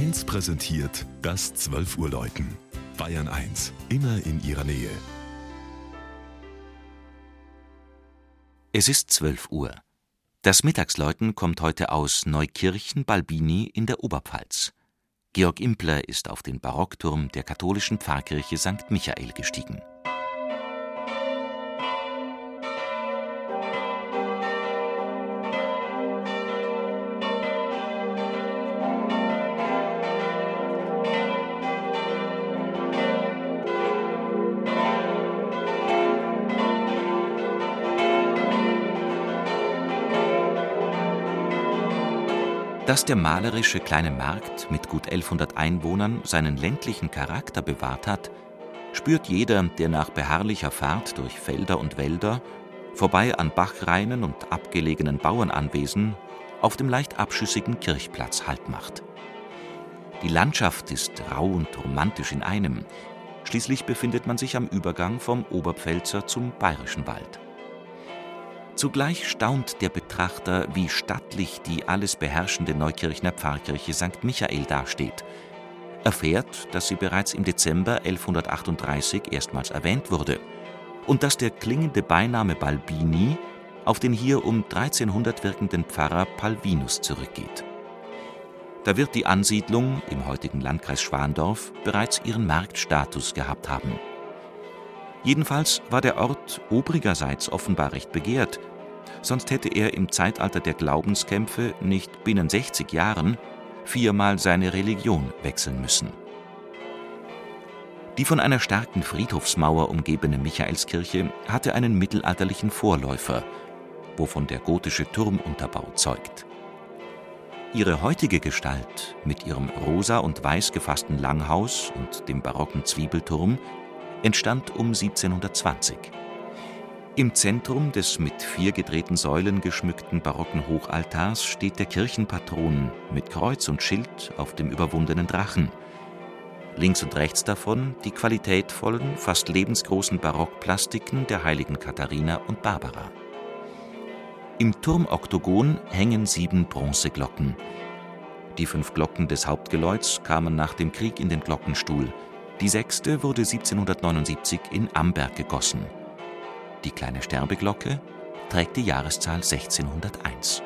1 präsentiert das 12 Uhr Läuten. Bayern 1, immer in ihrer Nähe. Es ist 12 Uhr. Das Mittagsläuten kommt heute aus Neukirchen-Balbini in der Oberpfalz. Georg Impler ist auf den Barockturm der katholischen Pfarrkirche St. Michael gestiegen. Dass der malerische kleine Markt mit gut 1100 Einwohnern seinen ländlichen Charakter bewahrt hat, spürt jeder, der nach beharrlicher Fahrt durch Felder und Wälder, vorbei an Bachreinen und abgelegenen Bauernanwesen, auf dem leicht abschüssigen Kirchplatz Halt macht. Die Landschaft ist rau und romantisch in einem. Schließlich befindet man sich am Übergang vom Oberpfälzer zum Bayerischen Wald. Zugleich staunt der Betrachter, wie stattlich die alles beherrschende Neukirchner Pfarrkirche St. Michael dasteht. Erfährt, dass sie bereits im Dezember 1138 erstmals erwähnt wurde und dass der klingende Beiname Balbini auf den hier um 1300 wirkenden Pfarrer Palvinus zurückgeht. Da wird die Ansiedlung im heutigen Landkreis Schwandorf bereits ihren Marktstatus gehabt haben. Jedenfalls war der Ort obrigerseits offenbar recht begehrt, sonst hätte er im Zeitalter der Glaubenskämpfe nicht binnen 60 Jahren viermal seine Religion wechseln müssen. Die von einer starken Friedhofsmauer umgebene Michaelskirche hatte einen mittelalterlichen Vorläufer, wovon der gotische Turmunterbau zeugt. Ihre heutige Gestalt mit ihrem rosa und weiß gefassten Langhaus und dem barocken Zwiebelturm entstand um 1720. Im Zentrum des mit vier gedrehten Säulen geschmückten barocken Hochaltars steht der Kirchenpatron mit Kreuz und Schild auf dem überwundenen Drachen. Links und rechts davon die qualitätvollen, fast lebensgroßen Barockplastiken der heiligen Katharina und Barbara. Im Turmoktogon hängen sieben Bronzeglocken. Die fünf Glocken des Hauptgeläuts kamen nach dem Krieg in den Glockenstuhl – die sechste wurde 1779 in Amberg gegossen. Die kleine Sterbeglocke trägt die Jahreszahl 1601.